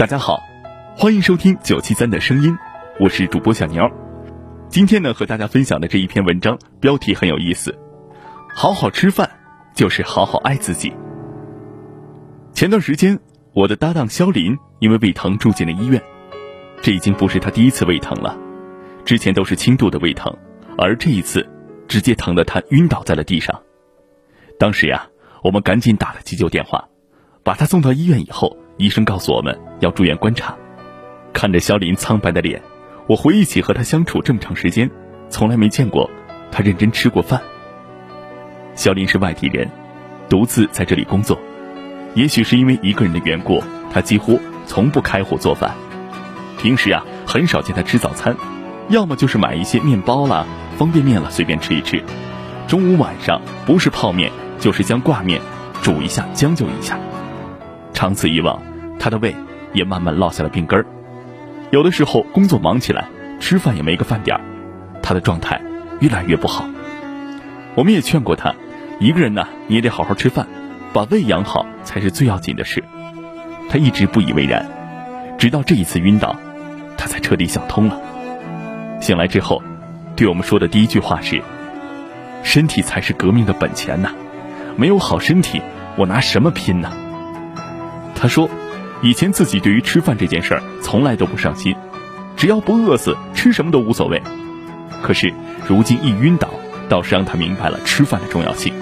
大家好，欢迎收听九七三的声音，我是主播小牛。今天呢，和大家分享的这一篇文章标题很有意思，好好吃饭就是好好爱自己。前段时间，我的搭档肖林因为胃疼住进了医院，这已经不是他第一次胃疼了，之前都是轻度的胃疼，而这一次直接疼得他晕倒在了地上。当时呀，我们赶紧打了急救电话，把他送到医院以后。医生告诉我们要住院观察，看着肖林苍白的脸，我回忆起和他相处这么长时间，从来没见过他认真吃过饭。肖林是外地人，独自在这里工作，也许是因为一个人的缘故，他几乎从不开火做饭。平时啊，很少见他吃早餐，要么就是买一些面包啦、方便面啦随便吃一吃。中午晚上不是泡面就是将挂面煮一下将就一下，长此以往。他的胃也慢慢落下了病根儿，有的时候工作忙起来，吃饭也没个饭点儿，他的状态越来越不好。我们也劝过他，一个人呢你也得好好吃饭，把胃养好才是最要紧的事。他一直不以为然，直到这一次晕倒，他才彻底想通了。醒来之后，对我们说的第一句话是：“身体才是革命的本钱呐，没有好身体，我拿什么拼呢？”他说。以前自己对于吃饭这件事儿从来都不上心，只要不饿死，吃什么都无所谓。可是如今一晕倒，倒是让他明白了吃饭的重要性。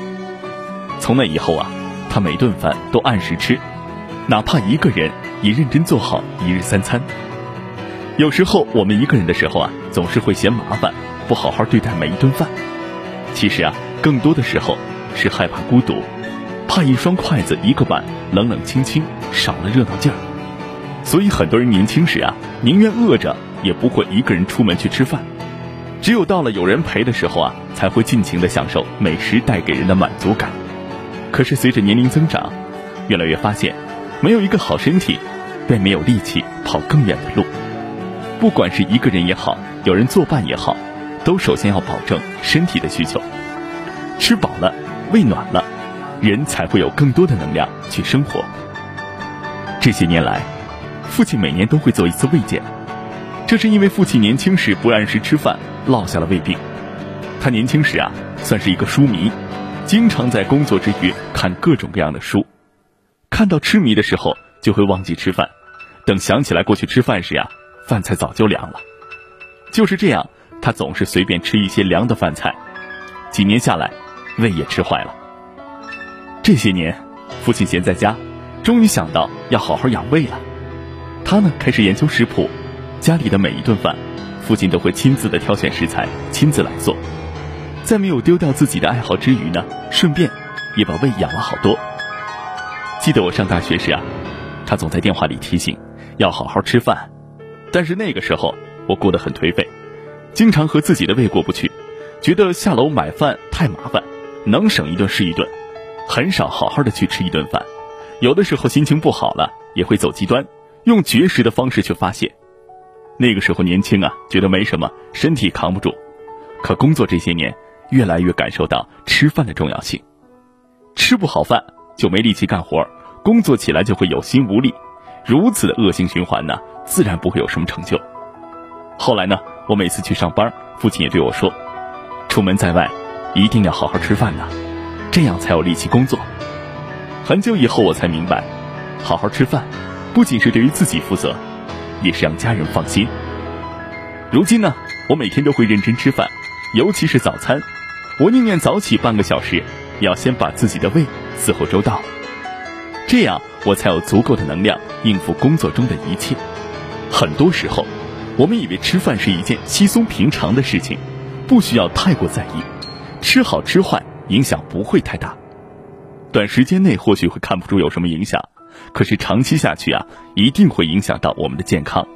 从那以后啊，他每顿饭都按时吃，哪怕一个人也认真做好一日三餐。有时候我们一个人的时候啊，总是会嫌麻烦，不好好对待每一顿饭。其实啊，更多的时候是害怕孤独。怕一双筷子一个碗冷冷清清少了热闹劲儿，所以很多人年轻时啊宁愿饿着也不会一个人出门去吃饭，只有到了有人陪的时候啊才会尽情的享受美食带给人的满足感。可是随着年龄增长，越来越发现，没有一个好身体，便没有力气跑更远的路。不管是一个人也好，有人作伴也好，都首先要保证身体的需求，吃饱了，胃暖了。人才会有更多的能量去生活。这些年来，父亲每年都会做一次胃检，这是因为父亲年轻时不按时吃饭，落下了胃病。他年轻时啊，算是一个书迷，经常在工作之余看各种各样的书，看到痴迷的时候就会忘记吃饭，等想起来过去吃饭时呀，饭菜早就凉了。就是这样，他总是随便吃一些凉的饭菜，几年下来，胃也吃坏了。这些年，父亲闲在家，终于想到要好好养胃了。他呢，开始研究食谱，家里的每一顿饭，父亲都会亲自的挑选食材，亲自来做。在没有丢掉自己的爱好之余呢，顺便也把胃养了好多。记得我上大学时啊，他总在电话里提醒要好好吃饭，但是那个时候我过得很颓废，经常和自己的胃过不去，觉得下楼买饭太麻烦，能省一顿是一顿。很少好好的去吃一顿饭，有的时候心情不好了，也会走极端，用绝食的方式去发泄。那个时候年轻啊，觉得没什么，身体扛不住。可工作这些年，越来越感受到吃饭的重要性。吃不好饭就没力气干活，工作起来就会有心无力，如此的恶性循环呢，自然不会有什么成就。后来呢，我每次去上班，父亲也对我说：“出门在外，一定要好好吃饭呐。”这样才有力气工作。很久以后，我才明白，好好吃饭，不仅是对于自己负责，也是让家人放心。如今呢，我每天都会认真吃饭，尤其是早餐，我宁愿早起半个小时，也要先把自己的胃伺候周到，这样我才有足够的能量应付工作中的一切。很多时候，我们以为吃饭是一件稀松平常的事情，不需要太过在意。吃好吃坏影响不会太大，短时间内或许会看不出有什么影响，可是长期下去啊，一定会影响到我们的健康。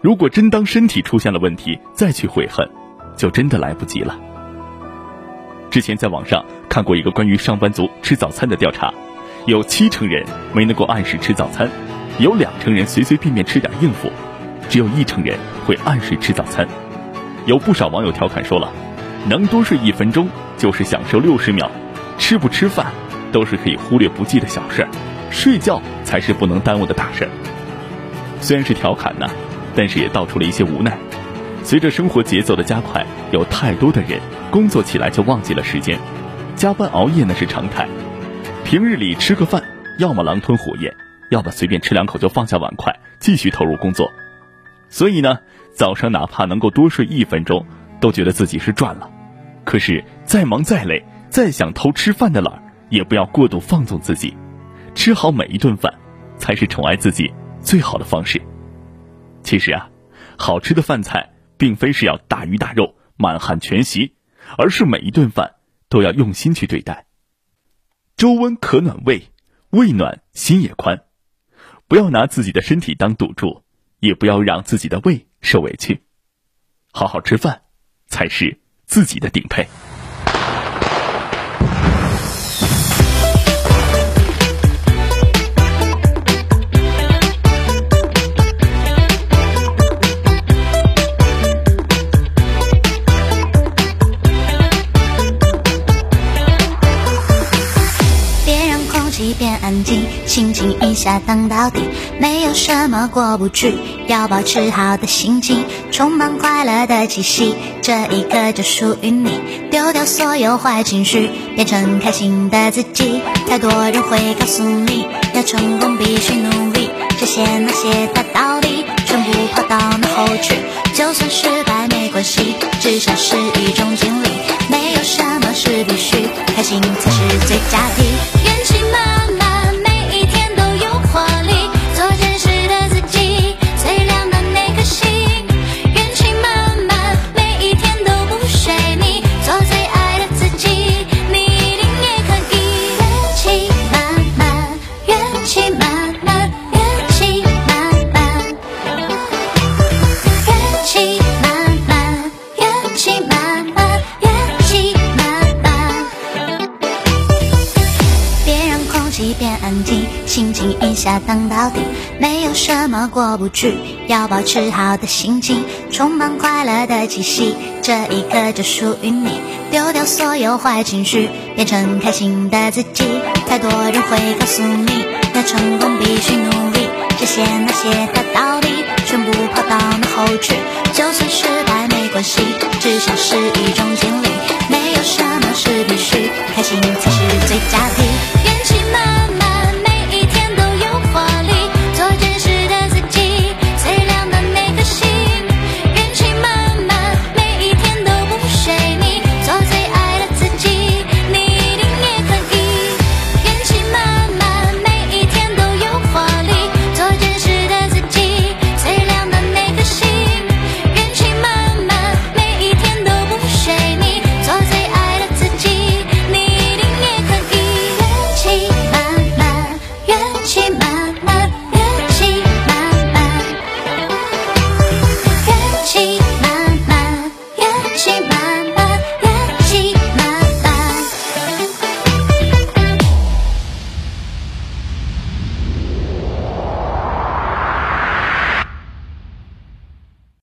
如果真当身体出现了问题再去悔恨，就真的来不及了。之前在网上看过一个关于上班族吃早餐的调查，有七成人没能够按时吃早餐，有两成人随随便便吃点应付，只有一成人会按时吃早餐。有不少网友调侃说了。能多睡一分钟就是享受六十秒，吃不吃饭都是可以忽略不计的小事儿，睡觉才是不能耽误的大事儿。虽然是调侃呢，但是也道出了一些无奈。随着生活节奏的加快，有太多的人工作起来就忘记了时间，加班熬夜那是常态。平日里吃个饭，要么狼吞虎咽，要么随便吃两口就放下碗筷继续投入工作。所以呢，早上哪怕能够多睡一分钟，都觉得自己是赚了。可是再忙再累，再想偷吃饭的懒，也不要过度放纵自己，吃好每一顿饭，才是宠爱自己最好的方式。其实啊，好吃的饭菜并非是要大鱼大肉、满汉全席，而是每一顿饭都要用心去对待。粥温可暖胃，胃暖心也宽。不要拿自己的身体当赌注，也不要让自己的胃受委屈。好好吃饭，才是。自己的顶配。安静，心情一下荡到底，没有什么过不去，要保持好的心情，充满快乐的气息，这一刻就属于你，丢掉所有坏情绪，变成开心的自己。太多人会告诉你，要成功必须努力，这些那些大道理，全部抛到脑后去，就算失败没关系，至少是一种心情一下荡到底，没有什么过不去，要保持好的心情，充满快乐的气息，这一刻就属于你，丢掉所有坏情绪，变成开心的自己。太多人会告诉你，要成功必须努力，这些那些的道理，全部抛到脑后去，就算失败没关系，至少是一种经历，没有什么是必须，开心才是最佳题。